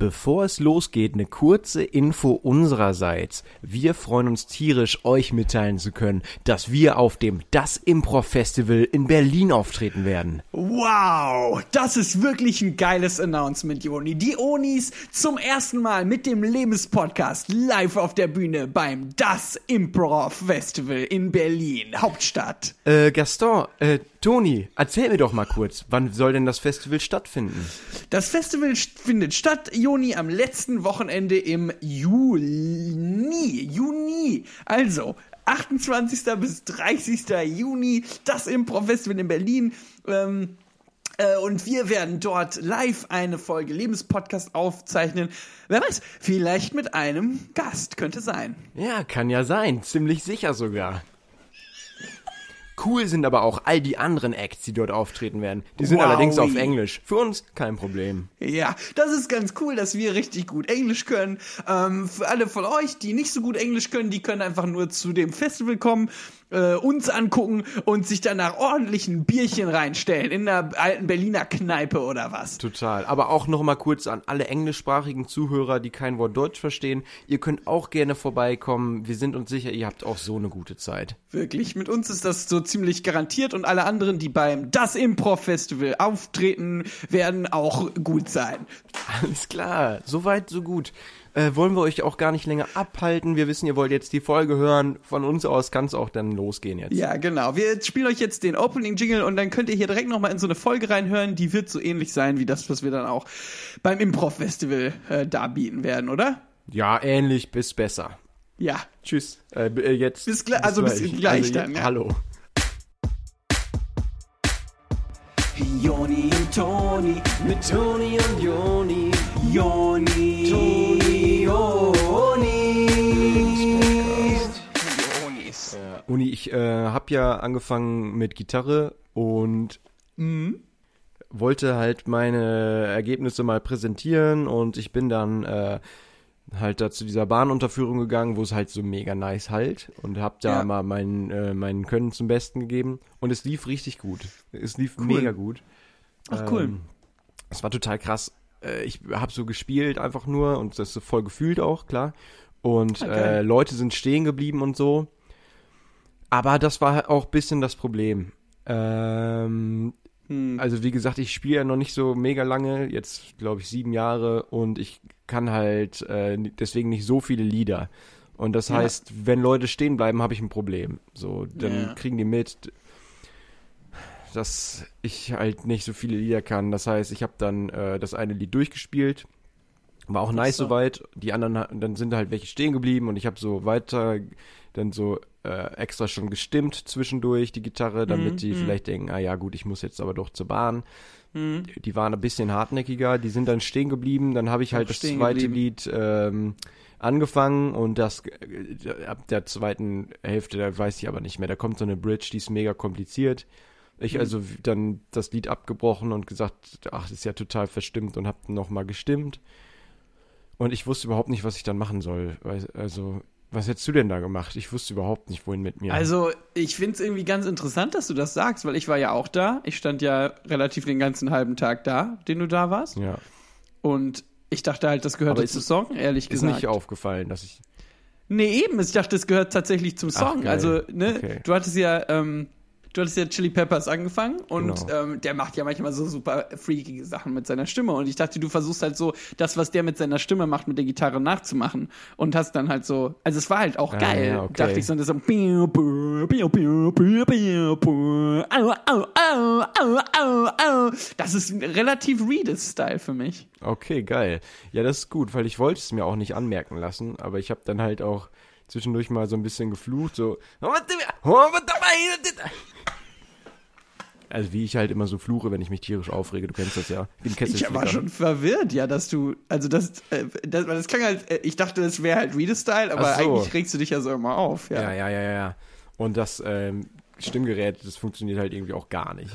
Bevor es losgeht, eine kurze Info unsererseits. Wir freuen uns tierisch, euch mitteilen zu können, dass wir auf dem Das Improv Festival in Berlin auftreten werden. Wow, das ist wirklich ein geiles Announcement, Joni. Die Onis zum ersten Mal mit dem Lebenspodcast live auf der Bühne beim Das Improv Festival in Berlin, Hauptstadt. Äh, Gaston, äh, Toni, erzähl mir doch mal kurz, wann soll denn das Festival stattfinden? Das Festival findet statt, Juni, am letzten Wochenende im Juni. Juni. Also, 28. bis 30. Juni, das Improv Festival in Berlin. Ähm, äh, und wir werden dort live eine Folge Lebenspodcast aufzeichnen. Wer weiß, vielleicht mit einem Gast, könnte sein. Ja, kann ja sein, ziemlich sicher sogar. Cool sind aber auch all die anderen Acts, die dort auftreten werden. Die sind Wowie. allerdings auf Englisch. Für uns kein Problem. Ja, das ist ganz cool, dass wir richtig gut Englisch können. Ähm, für alle von euch, die nicht so gut Englisch können, die können einfach nur zu dem Festival kommen, äh, uns angucken und sich danach ordentlich ein Bierchen reinstellen in einer alten Berliner Kneipe oder was. Total. Aber auch noch mal kurz an alle englischsprachigen Zuhörer, die kein Wort Deutsch verstehen. Ihr könnt auch gerne vorbeikommen. Wir sind uns sicher, ihr habt auch so eine gute Zeit. Wirklich, mit uns ist das so ziemlich garantiert und alle anderen, die beim Das Improv Festival auftreten, werden auch gut sein. Alles klar. Soweit, so gut. Äh, wollen wir euch auch gar nicht länger abhalten. Wir wissen, ihr wollt jetzt die Folge hören. Von uns aus kann es auch dann losgehen jetzt. Ja, genau. Wir spielen euch jetzt den Opening Jingle und dann könnt ihr hier direkt nochmal in so eine Folge reinhören. Die wird so ähnlich sein wie das, was wir dann auch beim Improv Festival äh, darbieten werden, oder? Ja, ähnlich bis besser. Ja. Tschüss. Äh, äh, jetzt. Bis gleich- also bis gleich Also, dann, ja. Hallo. Joni und Toni, mit Toni und Joni. Joni, Toni, Joni. Uni, ich äh, habe ja angefangen mit Gitarre und Mhm. wollte halt meine Ergebnisse mal präsentieren und ich bin dann äh, halt da zu dieser Bahnunterführung gegangen, wo es halt so mega nice halt und habe da Ja. mal mein, äh, mein Können zum Besten gegeben und es lief richtig gut. Es lief mega gut. Ach, cool. Ähm, es war total krass. Äh, ich habe so gespielt einfach nur und das so voll gefühlt auch, klar. Und Ah, geil. äh, Leute sind stehen geblieben und so. Aber das war auch ein bisschen das Problem. Ähm, Hm. also wie gesagt, ich spiele ja noch nicht so mega lange, jetzt glaube ich sieben Jahre und ich kann halt äh, deswegen nicht so viele Lieder. Und das Ja. heißt, wenn Leute stehen bleiben, habe ich ein Problem. So, dann Ja. kriegen die mit, dass ich halt nicht so viele Lieder kann. Das heißt, ich habe dann äh, das eine Lied durchgespielt. War auch nice so. soweit. Die anderen, dann sind halt welche stehen geblieben und ich habe so weiter dann so äh, extra schon gestimmt zwischendurch die Gitarre, damit Mhm, die mhm. vielleicht denken, ah ja gut, ich muss jetzt aber doch zur Bahn. Mhm. Die waren ein bisschen hartnäckiger, die sind dann stehen geblieben. Dann habe ich halt das zweite geblieben. Lied ähm, angefangen und das äh, ab der zweiten Hälfte, da weiß ich aber nicht mehr. Da kommt so eine Bridge, die ist mega kompliziert. Ich Mhm. also dann das Lied abgebrochen und gesagt, ach, das ist ja total verstimmt und hab noch mal gestimmt. Und ich wusste überhaupt nicht, was ich dann machen soll. Also, was hättest du denn da gemacht? Ich wusste überhaupt nicht, wohin mit mir. Also, ich finde es irgendwie ganz interessant, dass du das sagst, weil ich war ja auch da. Ich stand ja relativ den ganzen halben Tag da, den du da warst. ja. Und ich dachte halt, das ist zum Song, ehrlich Ist gesagt. nicht aufgefallen, dass ich. Nee, eben. Ich dachte, das gehört tatsächlich zum Song. geil. also, ne, Okay. du hattest ja, ähm, du hattest ja Chili Peppers angefangen und Genau. ähm, der macht ja manchmal so super freakige Sachen mit seiner Stimme. Und ich dachte, du versuchst halt so, das, was der mit seiner Stimme macht, mit der Gitarre nachzumachen. Und hast dann halt so, also es war halt auch Ah, geil, ja, okay. dachte ich, so, und das so, das ist relativ Reedus-Style für mich. Okay, geil. Ja, das ist gut, weil ich wollte es mir auch nicht anmerken lassen, aber ich habe dann halt auch zwischendurch mal so ein bisschen geflucht, so. Also wie ich halt immer so fluche, wenn ich mich tierisch aufrege, du kennst das ja. Ich war schon verwirrt, ja, dass du, also das, äh, das, das klang halt, äh, ich dachte, das wäre halt Reader-Style, aber so. eigentlich regst du dich ja so immer auf, ja. Ja, ja, ja, ja, ja. Und das ähm, Stimmgerät, das funktioniert halt irgendwie auch gar nicht.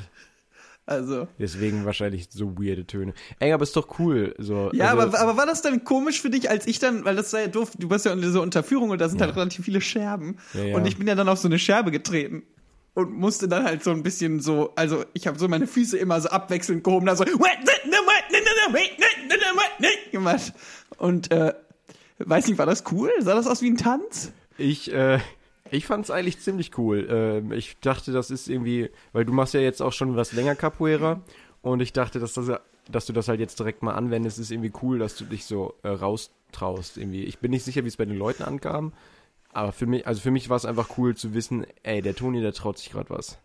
Also. Deswegen wahrscheinlich so weirde Töne. Ey, aber ist doch cool. So, Ja, also, aber, aber war das dann komisch für dich, als ich dann, weil das war ja doof, du warst ja in dieser Unterführung und da sind halt relativ viele Scherben. Ja, ja. Und ich bin ja dann auf so eine Scherbe getreten und musste dann halt so ein bisschen so, also ich habe so meine Füße immer so abwechselnd gehoben, da so, gemacht. Und äh, weiß nicht, war das cool? Sah das aus wie ein Tanz? Ich, äh, ich fand es eigentlich ziemlich cool. Ähm, ich dachte, das ist irgendwie, weil du machst ja jetzt auch schon was länger Capoeira und ich dachte, dass, das, dass du das halt jetzt direkt mal anwendest, ist irgendwie cool, dass du dich so äh, raustraust irgendwie. Ich bin nicht sicher, wie es bei den Leuten ankam, aber für mich, also für mich war es einfach cool zu wissen, ey, der Toni, der traut sich gerade was.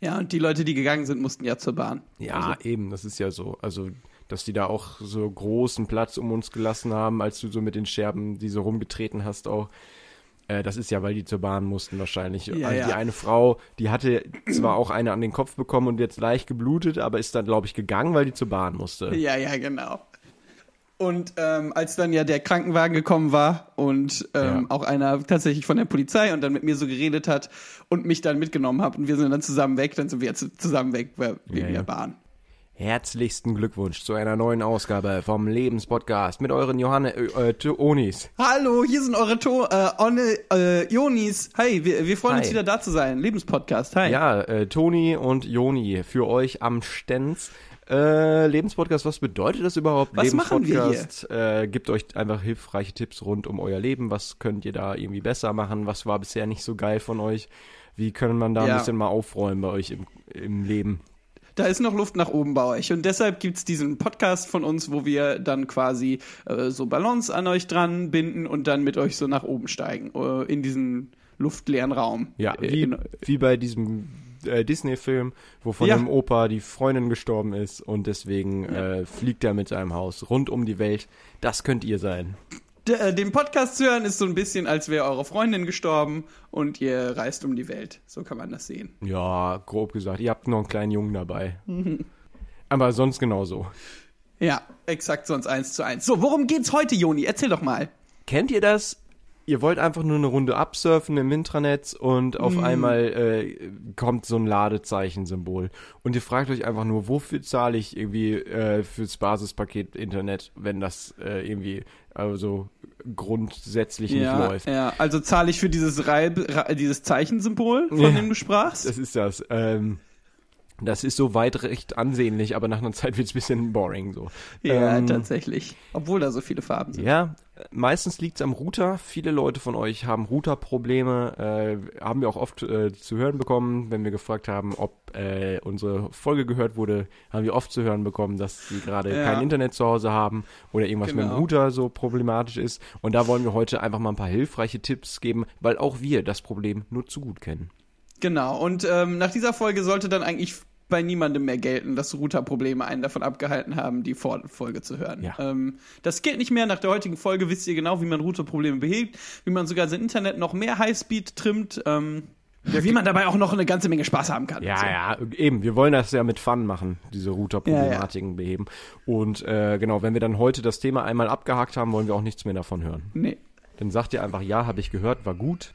Ja, und die Leute, die gegangen sind, mussten ja zur Bahn. Ja, Also, eben, das ist ja so. Also, dass die da auch so großen Platz um uns gelassen haben, als du so mit den Scherben, die so rumgetreten hast, auch. Äh, das ist ja, weil die zur Bahn mussten wahrscheinlich. Ja, also ja. die eine Frau, die hatte zwar auch eine an den Kopf bekommen und jetzt leicht geblutet, aber ist dann, glaube ich, gegangen, weil die zur Bahn musste. ja, ja, genau. Und ähm, als dann ja der Krankenwagen gekommen war und ähm, Ja. auch einer tatsächlich von der Polizei und dann mit mir so geredet hat und mich dann mitgenommen hat und wir sind dann zusammen weg, dann sind wir jetzt zusammen weg weil- wegen Ja, ja. der Bahn. Herzlichsten Glückwunsch zu einer neuen Ausgabe vom Lebenspodcast mit euren Johanne äh, äh, Onis. Hallo, hier sind eure to äh, Onne, äh, Jonis. Hi, wir, wir freuen uns Hi. wieder da zu sein. Lebenspodcast. Hi. Ja, äh, Toni und Joni für euch am Stenz. Äh, Lebenspodcast, was bedeutet das überhaupt? Was machen wir Lebenspodcast äh, gibt euch einfach hilfreiche Tipps rund um euer Leben. Was könnt ihr da irgendwie besser machen? Was war bisher nicht so geil von euch? Wie kann man da Ja. ein bisschen mal aufräumen bei euch im, im Leben? Da ist noch Luft nach oben bei euch. Und deshalb gibt's diesen Podcast von uns, wo wir dann quasi äh, so Ballons an euch dran binden und dann mit euch so nach oben steigen. Äh, in diesen luftleeren Raum. Ja, Äh, wie, in, wie bei diesem äh, Disney-Film, wo von Ja. dem Opa die Freundin gestorben ist und deswegen äh, fliegt er mit seinem Haus rund um die Welt. Das könnt ihr sein. D äh, den Podcast zu hören ist so ein bisschen, als wäre eure Freundin gestorben und ihr reist um die Welt. So kann man das sehen. Ja, grob gesagt. Ihr habt noch einen kleinen Jungen dabei. Mhm. Aber sonst genauso. Ja, exakt sonst eins zu eins. So, worum geht's heute, Joni? Erzähl doch mal. Kennt ihr das? Ihr wollt einfach nur eine Runde absurfen im Intranet und auf einmal äh, kommt so ein Ladezeichen-Symbol. Und ihr fragt euch einfach nur, wofür zahle ich irgendwie äh, fürs Basispaket Internet, wenn das äh, irgendwie also grundsätzlich nicht ja, läuft. ja, also zahle ich für dieses, Reib, dieses Zeichensymbol, von Ja. dem du sprachst? Das ist das. Ähm, das ist so weit recht ansehnlich, aber nach einer Zeit wird es ein bisschen boring so. ja, Ähm, tatsächlich. Obwohl da so viele Farben sind. Ja, meistens liegt es am Router. Viele Leute von euch haben Routerprobleme. Äh, haben wir auch oft äh, zu hören bekommen, wenn wir gefragt haben, ob äh, unsere Folge gehört wurde, haben wir oft zu hören bekommen, dass sie gerade Ja. kein Internet zu Hause haben oder irgendwas mit dem Genau. Router so problematisch ist. Und da wollen wir heute einfach mal ein paar hilfreiche Tipps geben, weil auch wir das Problem nur zu gut kennen. Genau, und ähm, nach dieser Folge sollte dann eigentlich bei niemandem mehr gelten, dass Router-Probleme einen davon abgehalten haben, die Vorfolge zu hören. Ja. Ähm, das gilt nicht mehr. Nach der heutigen Folge wisst ihr genau, wie man Router-Probleme behebt, wie man sogar sein Internet noch mehr Highspeed trimmt, ähm, wie man dabei auch noch eine ganze Menge Spaß haben kann. Ja, so. ja, eben. Wir wollen das ja mit Fun machen, diese Router-Problematiken beheben. Und äh, genau, wenn wir dann heute das Thema einmal abgehakt haben, wollen wir auch nichts mehr davon hören. Nee. Dann sagt ihr einfach, ja, habe ich gehört, war gut.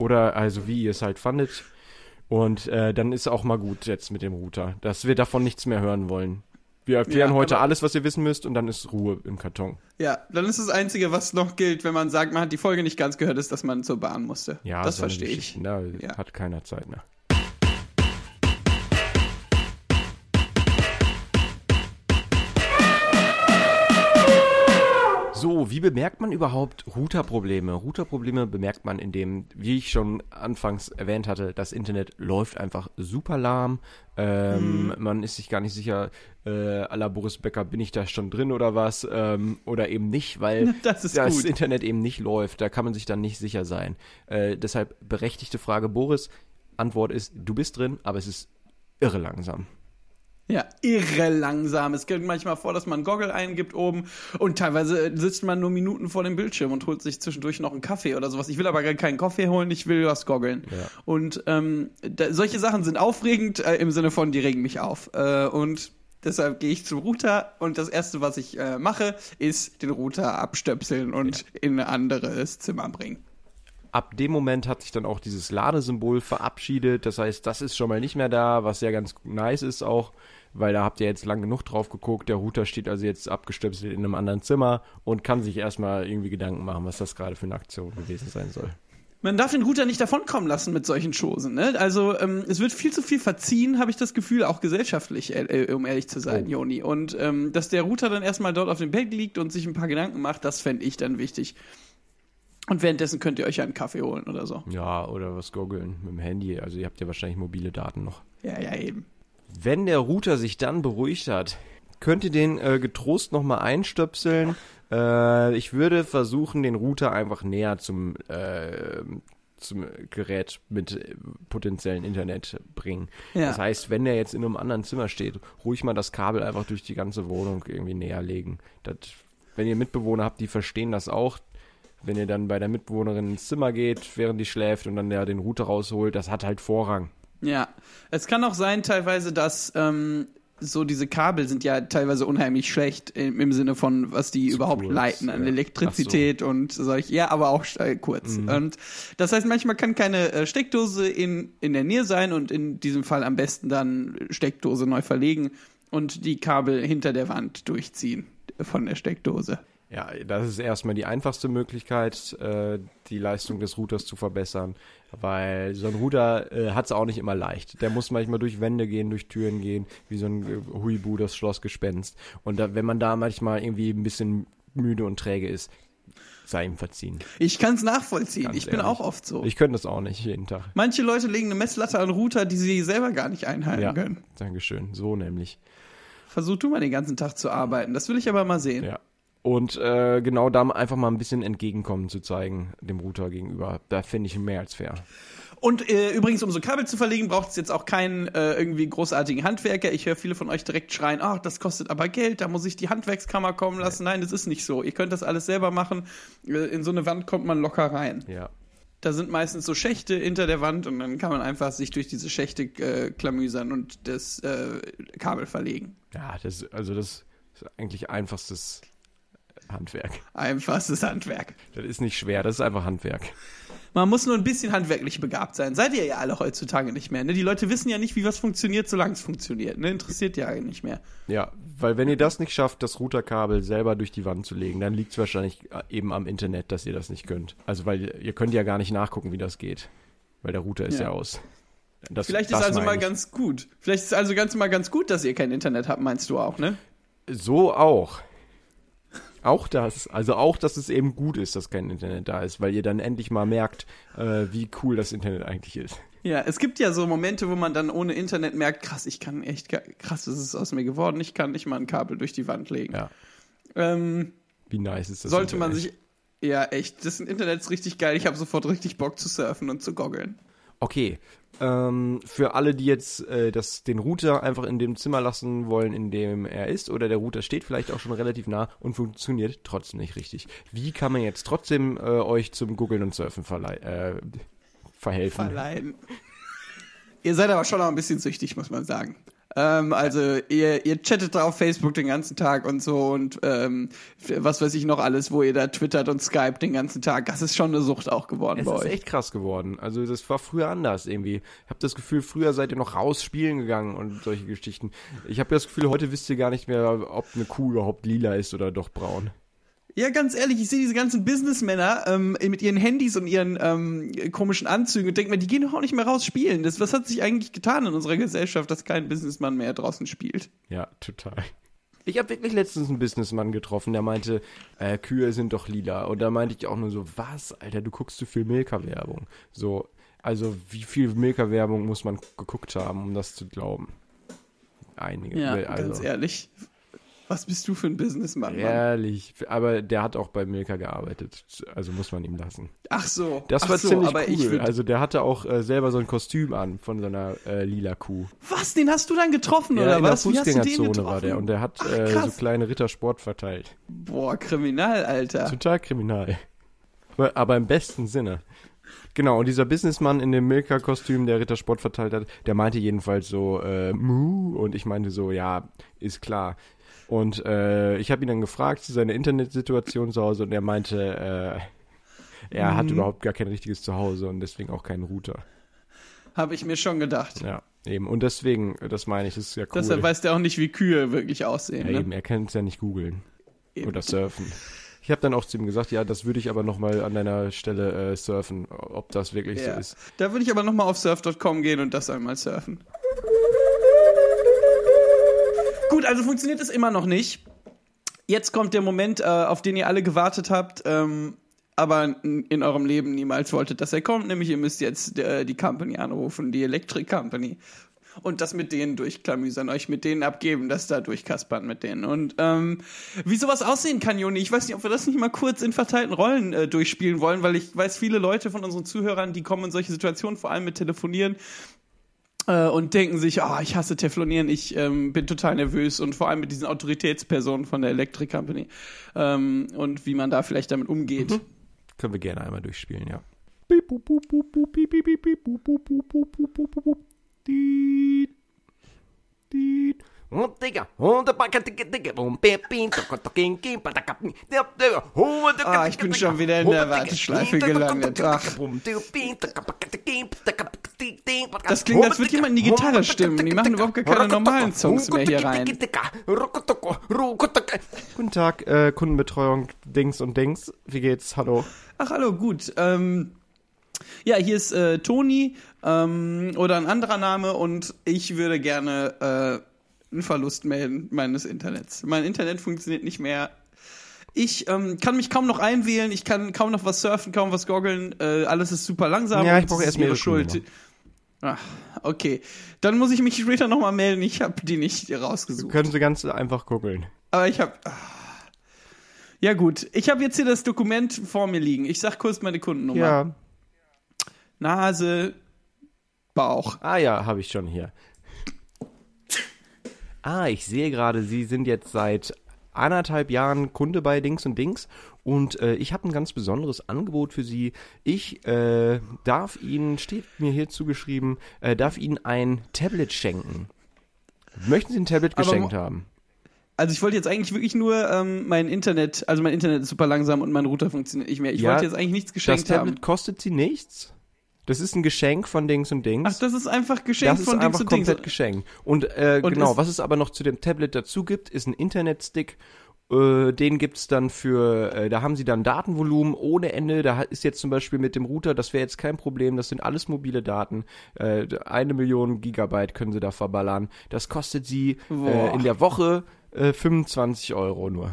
Oder also wie ihr es halt fandet. Und äh, dann ist auch mal gut jetzt mit dem Router, dass wir davon nichts mehr hören wollen. Wir erklären Ja, heute alles, was ihr wissen müsst, und dann ist Ruhe im Karton. Ja, dann ist das Einzige, was noch gilt, wenn man sagt, man hat die Folge nicht ganz gehört, ist, dass man zur Bahn musste. Ja, das so verstehe ich. Da Ja. hat keiner Zeit mehr. So, wie bemerkt man überhaupt Routerprobleme? Routerprobleme bemerkt man, indem, wie ich schon anfangs erwähnt hatte, das Internet läuft einfach super lahm. Ähm, Mhm. Man ist sich gar nicht sicher, äh, à la Boris Becker, bin ich da schon drin oder was? Ähm, oder eben nicht, weil Das das. Internet eben nicht läuft. Da kann man sich dann nicht sicher sein. Äh, deshalb berechtigte Frage, Boris. Antwort ist, du bist drin, aber es ist irre langsam. Ja, irre langsam. Es kommt manchmal vor, dass man Goggle eingibt oben und teilweise sitzt man nur Minuten vor dem Bildschirm und holt sich zwischendurch noch einen Kaffee oder sowas. Ich will aber gar keinen Kaffee holen, ich will was goggeln. Ja. Und ähm, da, solche Sachen sind aufregend äh, im Sinne von, die regen mich auf. Äh, und deshalb gehe ich zum Router und das erste, was ich äh, mache, ist den Router abstöpseln und in ein anderes Zimmer bringen. Ab dem Moment hat sich dann auch dieses Ladesymbol verabschiedet. Das heißt, das ist schon mal nicht mehr da, was ja ganz nice ist auch, weil da habt ihr jetzt lang genug drauf geguckt. Der Router steht also jetzt abgestöpselt in einem anderen Zimmer und kann sich erstmal irgendwie Gedanken machen, was das gerade für eine Aktion gewesen sein soll. Man darf den Router nicht davonkommen lassen mit solchen Chosen. Ne? Also ähm, es wird viel zu viel verziehen, habe ich das Gefühl, auch gesellschaftlich, äh, äh, um ehrlich zu sein, Oh. Joni. Und ähm, dass der Router dann erstmal dort auf dem Bett liegt und sich ein paar Gedanken macht, das fände ich dann wichtig. Und währenddessen könnt ihr euch ja einen Kaffee holen oder so. Ja, oder was goggeln mit dem Handy. Also ihr habt ja wahrscheinlich mobile Daten noch. Ja, ja, eben. Wenn der Router sich dann beruhigt hat, könnt ihr den äh, getrost nochmal einstöpseln. Äh, ich würde versuchen, den Router einfach näher zum, äh, zum Gerät mit potenziellen Internet bringen. Ja. Das heißt, wenn der jetzt in einem anderen Zimmer steht, ruhig mal das Kabel einfach durch die ganze Wohnung irgendwie näher legen. Das, wenn ihr Mitbewohner habt, die verstehen das auch. Wenn ihr dann bei der Mitbewohnerin ins Zimmer geht, während die schläft und dann der den Router rausholt, das hat halt Vorrang. Ja, es kann auch sein teilweise, dass ähm, so diese Kabel sind ja teilweise unheimlich schlecht im, im Sinne von, was die Zu überhaupt kurz, leiten an ja. Elektrizität und solch, ja, aber auch äh, kurz. Mhm. Und das heißt, manchmal kann keine äh, Steckdose in, in der Nähe sein und in diesem Fall am besten dann Steckdose neu verlegen und die Kabel hinter der Wand durchziehen von der Steckdose. Ja, das ist erstmal die einfachste Möglichkeit, äh, die Leistung des Routers zu verbessern, weil so ein Router äh, hat es auch nicht immer leicht. Der muss manchmal durch Wände gehen, durch Türen gehen, wie so ein äh, Huibu, das Schlossgespenst. Und da, wenn man da manchmal irgendwie ein bisschen müde und träge ist, sei ihm verziehen. Ich kann es nachvollziehen. Ganz ich bin ehrlich. auch oft so. Ich könnte das auch nicht jeden Tag. Manche Leute legen eine Messlatte an Router, die sie selber gar nicht einhalten Ja, können. Dankeschön. So nämlich. Versuch du mal den ganzen Tag zu arbeiten. Das will ich aber mal sehen. Ja. Und äh, genau da einfach mal ein bisschen Entgegenkommen zu zeigen, dem Router gegenüber. Da finde ich ihn mehr als fair. Und äh, übrigens, um so Kabel zu verlegen, braucht es jetzt auch keinen äh, irgendwie großartigen Handwerker. Ich höre viele von euch direkt schreien, ach, das kostet aber Geld, da muss ich die Handwerkskammer kommen lassen. Nein, das ist nicht so. Ihr könnt das alles selber machen. Äh, in so eine Wand kommt man locker rein. Ja. Da sind meistens so Schächte hinter der Wand und dann kann man einfach sich durch diese Schächte äh, klamüsern und das äh, Kabel verlegen. Ja, das, also das ist eigentlich einfachstes Handwerk. Einfachstes Handwerk. Das ist nicht schwer, das ist einfach Handwerk. Man muss nur ein bisschen handwerklich begabt sein. Seid ihr ja alle heutzutage nicht mehr. Ne? Die Leute wissen ja nicht, wie was funktioniert, solange es funktioniert. Ne? Interessiert ja nicht mehr. Ja, weil wenn ihr das nicht schafft, das Routerkabel selber durch die Wand zu legen, dann liegt es wahrscheinlich äh, eben am Internet, dass ihr das nicht könnt. Also weil ihr könnt ja gar nicht nachgucken, wie das geht. Weil der Router ist ja, Ja. aus. Das, Vielleicht das ist also mal ich. ganz gut. Vielleicht ist also ganz mal ganz gut, dass ihr kein Internet habt, meinst du auch, ne? So auch. Auch das. Also auch, dass es eben gut ist, dass kein Internet da ist, weil ihr dann endlich mal merkt, äh, wie cool das Internet eigentlich ist. Ja, es gibt ja so Momente, wo man dann ohne Internet merkt, krass, ich kann echt, krass, das ist aus mir geworden, ich kann nicht mal ein Kabel durch die Wand legen. Ja. Ähm, Wie nice ist das sollte man Internet? sich, ja echt, das Internet ist richtig geil, ich habe sofort richtig Bock zu surfen und zu goggeln. Okay. Ähm, für alle, die jetzt äh, das, den Router einfach in dem Zimmer lassen wollen, in dem er ist, oder der Router steht vielleicht auch schon relativ nah und funktioniert trotzdem nicht richtig. Wie kann man jetzt trotzdem äh, euch zum Googeln und Surfen äh, verhelfen? Verleihen. ihr seid aber schon noch ein bisschen süchtig, muss man sagen. Ähm, also ihr, ihr chattet da auf Facebook den ganzen Tag und so und ähm, was weiß ich noch alles, wo ihr da twittert und Skype den ganzen Tag. Das ist schon eine Sucht auch geworden Es bei ist euch. echt krass geworden. Also das war früher anders irgendwie. Ich habe das Gefühl, früher seid ihr noch raus spielen gegangen und solche Geschichten. Ich habe das Gefühl, heute wisst ihr gar nicht mehr, ob eine Kuh überhaupt lila ist oder doch braun. Ja, ganz ehrlich, ich sehe diese ganzen Businessmänner ähm, mit ihren Handys und ihren ähm, komischen Anzügen und denke mir, die gehen doch auch nicht mehr raus spielen. Das, was hat sich eigentlich getan in unserer Gesellschaft, dass kein Businessmann mehr draußen spielt? Ja, total. Ich habe wirklich letztens einen Businessmann getroffen, der meinte, äh, Kühe sind doch lila. Und da meinte ich auch nur so, was, Alter, du guckst zu viel Milka-Werbung. So, also wie viel Milka-Werbung muss man geguckt haben, um das zu glauben? Einige. Ja, also, ganz ehrlich. Was bist du für ein Businessmann, Mann? Ehrlich, aber der hat auch bei Milka gearbeitet, also muss man ihm lassen. Ach so. Das war so, ziemlich aber ich cool. Also der hatte auch äh, selber so ein Kostüm an von so einer äh, lila Kuh. Was, den hast du dann getroffen, Ja, oder in der was? Du den Fußgängerzone war der und der hat Ach, äh, so kleine Rittersport verteilt. Boah, kriminal, Alter. Total kriminal. Aber, aber im besten Sinne. Genau, und dieser Businessmann in dem Milka-Kostüm, der Rittersport verteilt hat, der meinte jedenfalls so, äh, Mu, und ich meinte so, ja, ist klar. Und äh, ich habe ihn dann gefragt zu seiner Internetsituation zu Hause und er meinte, äh, er hat Mhm. überhaupt gar kein richtiges Zuhause und deswegen auch keinen Router. Habe ich mir schon gedacht. Ja, eben. Und deswegen, das meine ich, das ist ja cool. Deshalb weiß der auch nicht, wie Kühe wirklich aussehen. ja, ne? eben, er kann es ja nicht googeln oder surfen. Ich habe dann auch zu ihm gesagt, ja, das würde ich aber nochmal an deiner Stelle äh, surfen, ob das wirklich so Ja. ist. Da würde ich aber nochmal auf surf.com gehen und das einmal surfen. Gut, also funktioniert es immer noch nicht. Jetzt kommt der Moment, äh, auf den ihr alle gewartet habt, ähm, aber in, eurem Leben niemals wolltet, dass er kommt. Nämlich ihr müsst jetzt äh, die Company anrufen, die Electric Company. Und das mit denen durchklamüsern, euch mit denen abgeben, das da durchkaspern mit denen. Und ähm, wie sowas aussehen kann, Joni, ich weiß nicht, ob wir das nicht mal kurz in verteilten Rollen äh, durchspielen wollen, weil ich weiß, viele Leute von unseren Zuhörern, die kommen in solche Situationen, vor allem mit Telefonieren, äh, und denken sich, ah, ich hasse Teflonieren, ich ähm, bin total nervös und vor allem mit diesen Autoritätspersonen von der Electric Company ähm, und wie man da vielleicht damit umgeht. Können wir gerne einmal durchspielen, ja. Und Digga, und der Backer, Digga, Digga, und Pepin, Tokotokin, Kim, Patakapin, der, der, oh, der, Ah, ich bin schon wieder in der Warteschleife gelandet. Ach. Das klingt, als würde jemand in die Gitarre stimmen. Die machen überhaupt gar keine normalen Songs mehr hier rein. Guten Tag, äh, Kundenbetreuung, Dings und Dings. Wie geht's? Hallo. Ach, hallo, gut. Ähm, ja, hier ist äh, Toni ähm, oder ein anderer Name und ich würde gerne äh, einen Verlust melden meines Internets. Mein Internet funktioniert nicht mehr. Ich ähm, kann mich kaum noch einwählen, ich kann kaum noch was surfen, kaum was goggeln. Äh, alles ist super langsam. Ja, ich brauche es erst ist ihre Schuld. Kundennummer. Ach, okay. Dann muss ich mich später nochmal melden. Ich habe die nicht rausgesucht. Können Sie ganz einfach googeln. Aber ich habe. Ja gut, ich habe jetzt hier das Dokument vor mir liegen. Ich sag kurz meine Kundennummer. Ja. Nase, Bauch. Ah ja, habe ich schon hier. Ah, ich sehe gerade, Sie sind jetzt seit anderthalb Jahren Kunde bei Dings und Dings und äh, ich habe ein ganz besonderes Angebot für Sie. Ich äh, darf Ihnen, steht mir hier zugeschrieben, äh, darf Ihnen ein Tablet schenken. Möchten Sie ein Tablet geschenkt haben? Also ich wollte jetzt eigentlich wirklich nur ähm, mein Internet, also mein Internet ist super langsam und mein Router funktioniert nicht mehr. Ich Ja, wollte jetzt eigentlich nichts Das geschenkt Tablet haben. kostet Sie nichts. Das ist ein Geschenk von Dings und Dings. Ach, das ist einfach geschenkt das ist von Dings einfach und Dings. komplett geschenkt. Und, äh, Und genau, ist- was es aber noch zu dem Tablet dazu gibt, ist ein Internetstick. Äh, den gibt's dann für, äh, da haben sie dann Datenvolumen ohne Ende. Da ist jetzt zum Beispiel mit dem Router, das wäre jetzt kein Problem. Das sind alles mobile Daten. Äh, eine Million Gigabyte können sie da verballern. Das kostet sie äh, in der Woche äh, 25 Euro nur.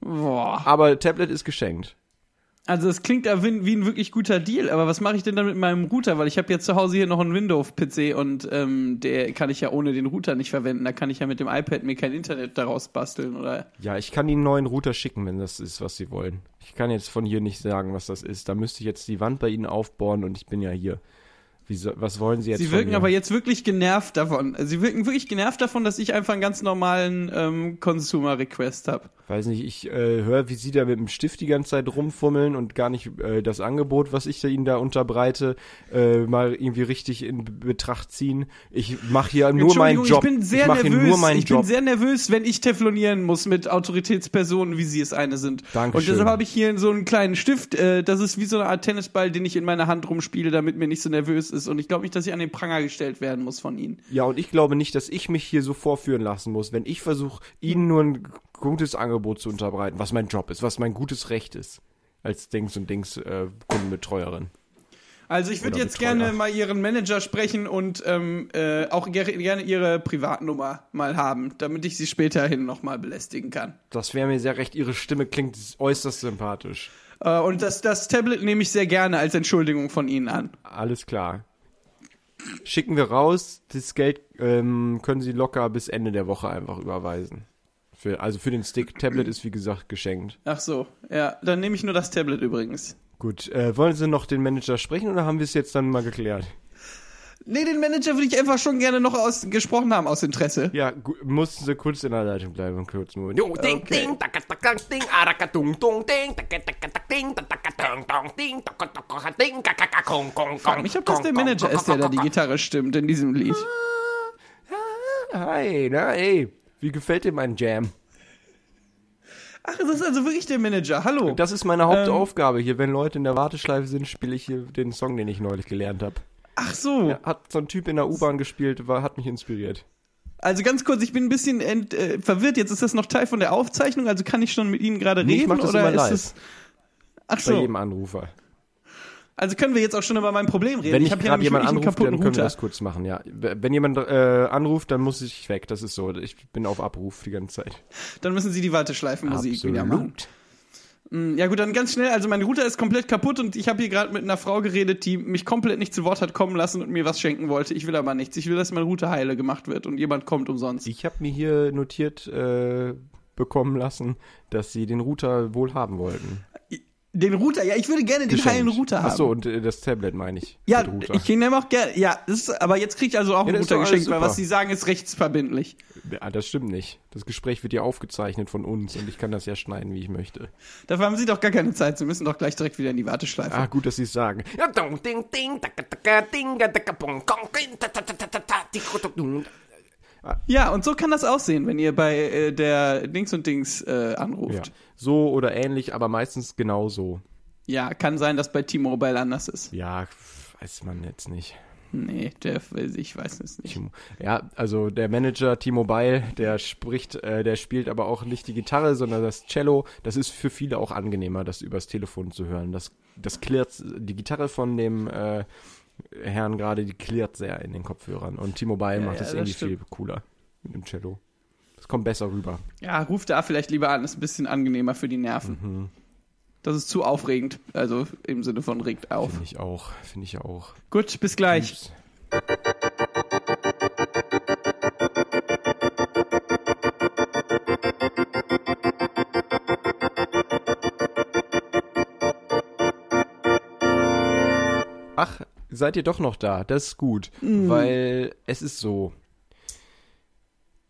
Boah. Aber Tablet ist geschenkt. Also es klingt ja wie, wie ein wirklich guter Deal, aber was mache ich denn dann mit meinem Router? Weil ich habe jetzt zu Hause hier noch einen Windows-PC und ähm, der kann ich ja ohne den Router nicht verwenden. Da kann ich ja mit dem iPad mir kein Internet daraus basteln oder. Ja, ich kann Ihnen einen neuen Router schicken, wenn das ist, was Sie wollen. Ich kann jetzt von hier nicht sagen, was das ist. Da müsste ich jetzt die Wand bei Ihnen aufbohren und ich bin ja hier. So, was wollen Sie jetzt Sie wirken aber jetzt wirklich genervt davon. Sie wirken wirklich genervt davon, dass ich einfach einen ganz normalen ähm, Consumer-Request habe. Weiß nicht, ich äh, höre, wie Sie da mit dem Stift die ganze Zeit rumfummeln und gar nicht äh, das Angebot, was ich da Ihnen da unterbreite, äh, mal irgendwie richtig in Betracht ziehen. Ich mache hier nur meinen Job. Ich bin sehr hier nervös. ich bin Job. sehr nervös, wenn ich teflonieren muss mit Autoritätspersonen, wie sie es eine sind. Dankeschön. Und deshalb habe ich hier so einen kleinen Stift. Äh, das ist wie so eine Art Tennisball, den ich in meiner Hand rumspiele, damit mir nicht so nervös ist. Und ich glaube nicht, dass ich an den Pranger gestellt werden muss von Ihnen. Ja, und ich glaube nicht, dass ich mich hier so vorführen lassen muss, wenn ich versuche, Ihnen nur ein gutes Angebot zu unterbreiten, was mein Job ist, was mein gutes Recht ist. Als Dings und Dings äh, Kundenbetreuerin. Also ich würde jetzt Betreuer. gerne mal Ihren Manager sprechen und ähm, äh, auch ger gerne Ihre Privatnummer mal haben, damit ich Sie späterhin nochmal belästigen kann. Das wäre mir sehr recht. Ihre Stimme klingt äußerst sympathisch. Äh, und das, das Tablet nehme ich sehr gerne als Entschuldigung von Ihnen an. Alles klar. Schicken wir raus. Das Geld ähm, können Sie locker bis Ende der Woche einfach überweisen. Für, also für den Stick. Tablet ist wie gesagt geschenkt. Ach so, ja, dann nehme ich nur das Tablet übrigens. Gut, äh, wollen Sie noch den Manager sprechen oder haben wir es jetzt dann mal geklärt? Nee, den Manager würde ich einfach schon gerne noch aus, gesprochen haben aus Interesse. Ja, mussten Sie kurz in der Leitung bleiben, einen kurzen Moment. Jo, Ding, Okay. ding, taka, taka, ding, araka, dung, dung, ding, taka, taka, taka, ding, taka, dung, dung, ding, taka, taka, ding, kaka, kaka, kong, kong, Frag kong, mich, ob das der kong, Manager kong, ist, der da kong, die kong. Gitarre stimmt in diesem Lied. Hi, na ey, wie gefällt dir mein Jam? Ach, das ist also wirklich der Manager. Hallo. Das ist meine Hauptaufgabe hier. Wenn Leute in der Warteschleife sind, spiele ich hier den Song, den ich neulich gelernt habe. Ach so. Hat so ein Typ in der U-Bahn gespielt, war, hat mich inspiriert. Also ganz kurz, ich bin ein bisschen ent, äh, verwirrt. Jetzt ist das noch Teil von der Aufzeichnung, also kann ich schon mit Ihnen gerade Nee, ich reden mach das oder immer ist live. es Ach Bei so, jedem Anrufer. also können wir jetzt auch schon über mein Problem reden. Wenn ich ich habe hier gerade nämlich jemand anruft, kaputten dann können wir Router. das kurz machen, ja. Wenn jemand äh, anruft, dann muss ich weg. Das ist so. Ich bin auf Abruf die ganze Zeit. Dann müssen Sie die Warteschleifenmusik wieder machen. Mm, Ja gut, dann ganz schnell. Also mein Router ist komplett kaputt und ich habe hier gerade mit einer Frau geredet, die mich komplett nicht zu Wort hat kommen lassen und mir was schenken wollte. Ich will aber nichts. Ich will, dass mein Router heile gemacht wird und jemand kommt umsonst. Ich habe mir hier notiert äh, bekommen lassen, dass sie den Router wohl haben wollten. Den Router, ja, ich würde gerne den heilen Router haben. Ach so, und äh, das Tablet meine ich. Ja, ich nehme auch gerne. Ja, ist, aber jetzt kriege ich also auch Ja, einen Router geschenkt, weil was Sie sagen ist rechtsverbindlich. Ja, das stimmt nicht. Das Gespräch wird ja aufgezeichnet von uns und ich kann das ja schneiden, wie ich möchte. Dafür haben Sie doch gar keine Zeit. Sie müssen doch gleich direkt wieder in die Warteschleife. Ah, gut, dass Sie es sagen. Ja. Ja, und so kann das aussehen, wenn ihr bei äh, der Dings und Dings äh, Ja. anruft. So oder ähnlich, aber meistens genau so. Ja. kann sein, dass bei T-Mobile anders ist. Ja, weiß man jetzt nicht. Nee, der, ich weiß es nicht. Ja, also der Manager T-Mobile, der spricht, äh, der spielt aber auch nicht die Gitarre, sondern das Cello. Das ist für viele auch angenehmer, das übers Telefon zu hören. Das, das klirrt, die Gitarre von dem äh, Herrn gerade, die klirrt sehr in den Kopfhörern. Und T-Mobile Ja, macht ja, das irgendwie stimmt. viel cooler mit dem Cello. Das kommt besser rüber. Ja, ruft da vielleicht lieber an, ist ein bisschen angenehmer für die Nerven. Mhm. Das ist zu aufregend, also im Sinne von regt auf. Finde ich auch, finde ich auch. Gut, bis gleich. Tschüss. Seid ihr doch noch da? Das ist gut, weil es ist so.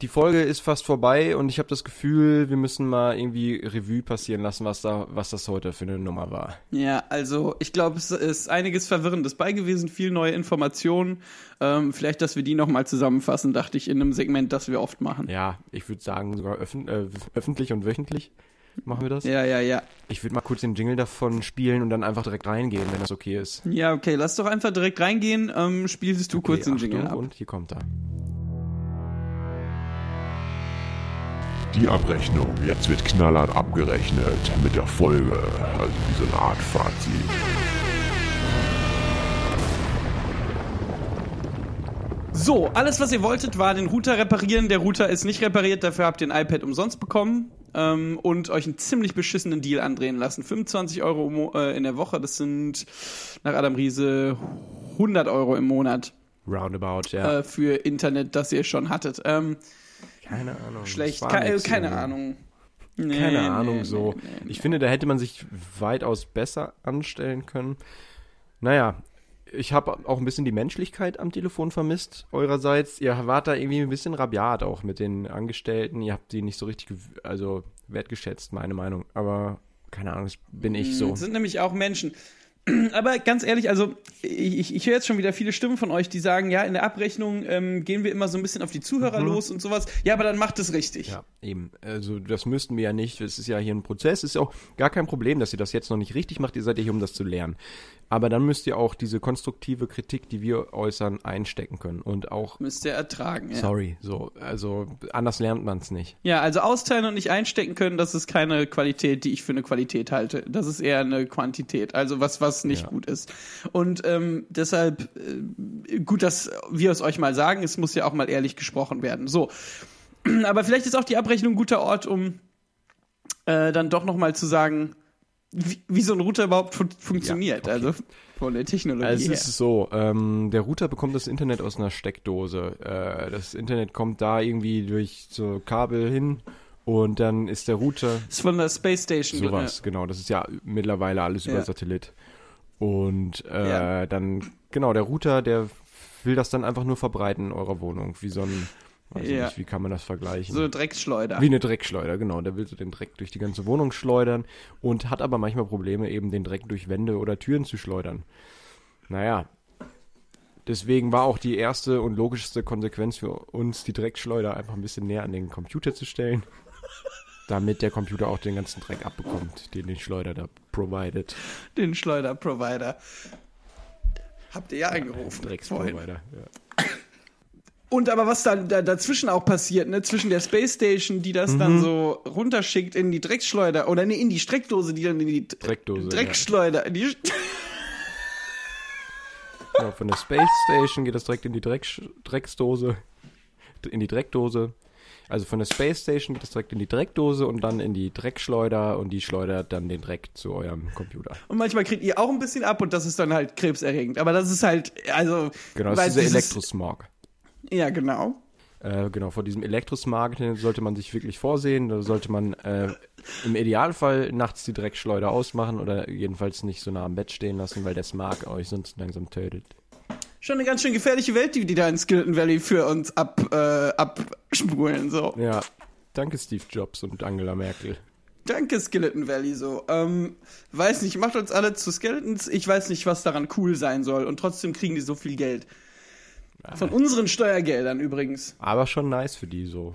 Die Folge ist fast vorbei und ich habe das Gefühl, wir müssen mal irgendwie Revue passieren lassen, was da, was das heute für eine Nummer war. Ja, also ich glaube, es ist einiges Verwirrendes bei gewesen, viel neue Informationen. Ähm, vielleicht, dass wir die nochmal zusammenfassen, dachte ich, in einem Segment, das wir oft machen. Ja, ich würde sagen sogar öffn äh, öffentlich und wöchentlich machen wir das. Ja, ja, ja. Ich würde mal kurz den Jingle davon spielen und dann einfach direkt reingehen, wenn das okay ist. Ja, okay, lass doch einfach direkt reingehen. Ähm, spielst du kurz okay, den Jingle ab. Und hier kommt er. Die Abrechnung. Jetzt wird knallhart abgerechnet mit der Folge. Also wie so eine Art Fazit. So, alles, was ihr wolltet, war den Router reparieren. Der Router ist nicht repariert, dafür habt ihr ein iPad umsonst bekommen ähm, und euch einen ziemlich beschissenen Deal andrehen lassen. 25 Euro äh, in der Woche, das sind nach Adam Riese 100 Euro im Monat Roundabout, ja. äh, für Internet, das ihr schon hattet. Ähm, keine Ahnung. schlecht, Ke keine. Ahnung. Nee, Keine nee, Ahnung, nee, so. Ich finde, da hätte man sich weitaus besser anstellen können. Naja, ich habe auch ein bisschen die Menschlichkeit am Telefon vermisst, eurerseits. Ihr wart da irgendwie ein bisschen rabiat auch mit den Angestellten. Ihr habt die nicht so richtig, also wertgeschätzt, meine Meinung. Aber keine Ahnung, das bin ich so. Das sind nämlich auch Menschen. Aber ganz ehrlich, also ich, ich, ich höre jetzt schon wieder viele Stimmen von euch, die sagen, ja, in der Abrechnung ähm, gehen wir immer so ein bisschen auf die Zuhörer los und sowas. Ja, aber dann macht es richtig. Mhm. Ja, eben. Also das müssten wir ja nicht. Es ist ja hier ein Prozess. Ist ja auch gar kein Problem, dass ihr das jetzt noch nicht richtig macht. Ihr seid ja hier, um das zu lernen. Aber dann müsst ihr auch diese konstruktive Kritik, die wir äußern, einstecken können. Und auch, Müsst ihr ertragen. Ja. sorry, so, also anders lernt man es nicht. ja, also austeilen und nicht einstecken können, das ist keine Qualität, die ich für eine Qualität halte. Das ist eher eine Quantität, also was, was nicht Ja. gut ist. Und ähm, deshalb äh, gut, dass wir es euch mal sagen, es muss ja auch mal ehrlich gesprochen werden. So. Aber vielleicht ist auch die Abrechnung ein guter Ort, um äh, dann doch nochmal zu sagen, wie, wie so ein Router überhaupt fun funktioniert. okay. Also von der Technologie Also es ist so, ähm, der Router bekommt das Internet aus einer Steckdose. Äh, das Internet kommt da irgendwie durch so Kabel hin und dann ist der Router ist von der Space Station. Sowas, genau. Das ist ja mittlerweile alles über Ja. Satellit. Und äh, Ja. dann, genau, der Router, der will das dann einfach nur verbreiten in eurer Wohnung. Wie so ein, weiß Ja. nicht, wie kann man das vergleichen? So eine Drecksschleuder. wie eine Dreckschleuder, genau. Der will so den Dreck durch die ganze Wohnung schleudern und hat aber manchmal Probleme, eben den Dreck durch Wände oder Türen zu schleudern. Naja. Deswegen war auch die erste und logischste Konsequenz für uns, die Dreckschleuder einfach ein bisschen näher an den Computer zu stellen. Damit der Computer auch den ganzen Dreck abbekommt, den die Schleuder da provided. Den Schleuderprovider. Habt ihr ja angerufen. vorhin. Drecksprovider. Ja. Und aber was da, da dazwischen auch passiert, ne, zwischen der Space Station, die das Mhm. dann so runterschickt in die Drecksschleuder oder nee, in die Streckdose, die dann in die Dreckdose, Dreckschleuder, in die Ja, von der Space Station geht das direkt in die Dreck, Drecksdose. In die Dreckdose. Also von der Space Station geht es direkt in die Dreckdose und dann in die Dreckschleuder und die schleudert dann den Dreck zu eurem Computer. Und manchmal kriegt ihr auch ein bisschen ab und das ist dann halt krebserregend. Aber das ist halt, also. Genau, das ist dieser Elektrosmog. Ja, genau. Äh, genau, vor diesem Elektrosmog sollte man sich wirklich vorsehen. Da sollte man äh, im Idealfall nachts die Dreckschleuder ausmachen oder jedenfalls nicht so nah am Bett stehen lassen, weil der Smog euch sonst langsam tötet. Schon eine ganz schön gefährliche Welt, die die da in Skeleton Valley für uns ab, äh, abspulen, so. Ja, danke Steve Jobs und Angela Merkel. Danke, Skeleton Valley, so. Ähm, weiß nicht, macht uns alle zu Skeletons. Ich weiß nicht, was daran cool sein soll. Und trotzdem kriegen die so viel Geld. Von unseren Steuergeldern übrigens. Aber schon nice für die so.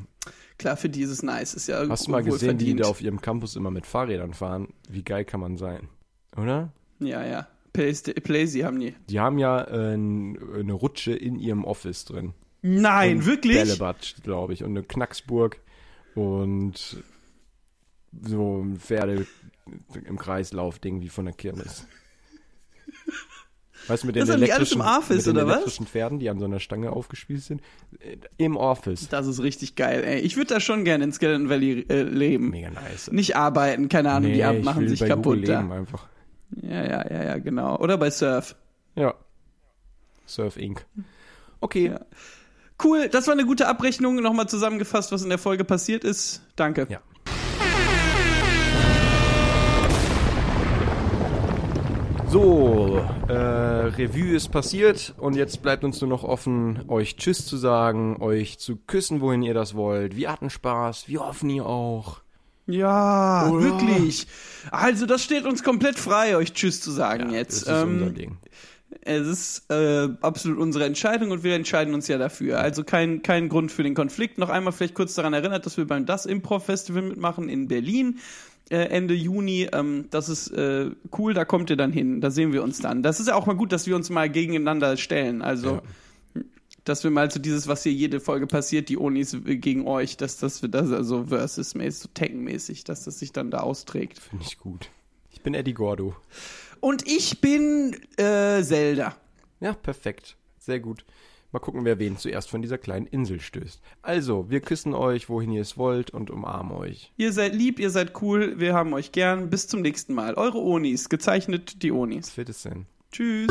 Klar, für die ist es nice. Ist ja Hast du mal gesehen, wie die verdient. da auf ihrem Campus immer mit Fahrrädern fahren? Wie geil kann man sein? Oder? Ja, ja. Playsy haben die. Die haben ja äh, eine Rutsche in ihrem Office drin. Nein, Und wirklich? Bällebad, glaube ich. Und eine Knacksburg und so ein Pferde im Kreislauf-Ding wie von der Kirmes. Weißt du, mit den, Das die elektrischen, im Office, mit den oder was? elektrischen Pferden, die an so einer Stange aufgespielt sind. Äh, Im Office. Das ist richtig geil, ey. Ich würde da schon gerne in Skeleton Valley äh, leben. Mega nice. Nicht arbeiten, keine Ahnung, die Nee, ab ich machen sich kaputt Google leben einfach. Ja, ja, ja, ja, genau. Oder bei Surf. Ja. Surf Inc. Okay. Ja. Cool, das war eine gute Abrechnung. Nochmal zusammengefasst, was in der Folge passiert ist. Danke. Ja. So, äh, Revue ist passiert und jetzt bleibt uns nur noch offen, euch Tschüss zu sagen, euch zu küssen, wohin ihr das wollt. Wir hatten Spaß, wir hoffen ihr auch. Ja, Oder? wirklich. Also, das steht uns komplett frei, euch Tschüss zu sagen jetzt. Das ist unser Ähm, Ding. es ist äh, absolut unsere Entscheidung und wir entscheiden uns ja dafür. Also kein, kein Grund für den Konflikt. Noch einmal vielleicht kurz daran erinnert, dass wir beim Das Improv Festival mitmachen in Berlin. Äh, Ende Juni, ähm, das ist äh, cool, da kommt ihr dann hin, da sehen wir uns dann. Das ist ja auch mal gut, dass wir uns mal gegeneinander stellen. Also, dass wir mal so dieses, was hier jede Folge passiert, die Onis äh, gegen euch, dass das wir das also versus-mäßig, so Tekken-mäßig, dass das sich dann da austrägt. Finde ich gut. Ich bin Eddie Gordo. Und ich bin äh, Zelda. Ja, perfekt. Sehr gut. Mal gucken, wer wen zuerst von dieser kleinen Insel stößt. Also, wir küssen euch, wohin ihr es wollt und umarmen euch. Ihr seid lieb, ihr seid cool, wir haben euch gern. Bis zum nächsten Mal. Eure Onis, gezeichnet die Onis. Was wird es denn? Tschüss.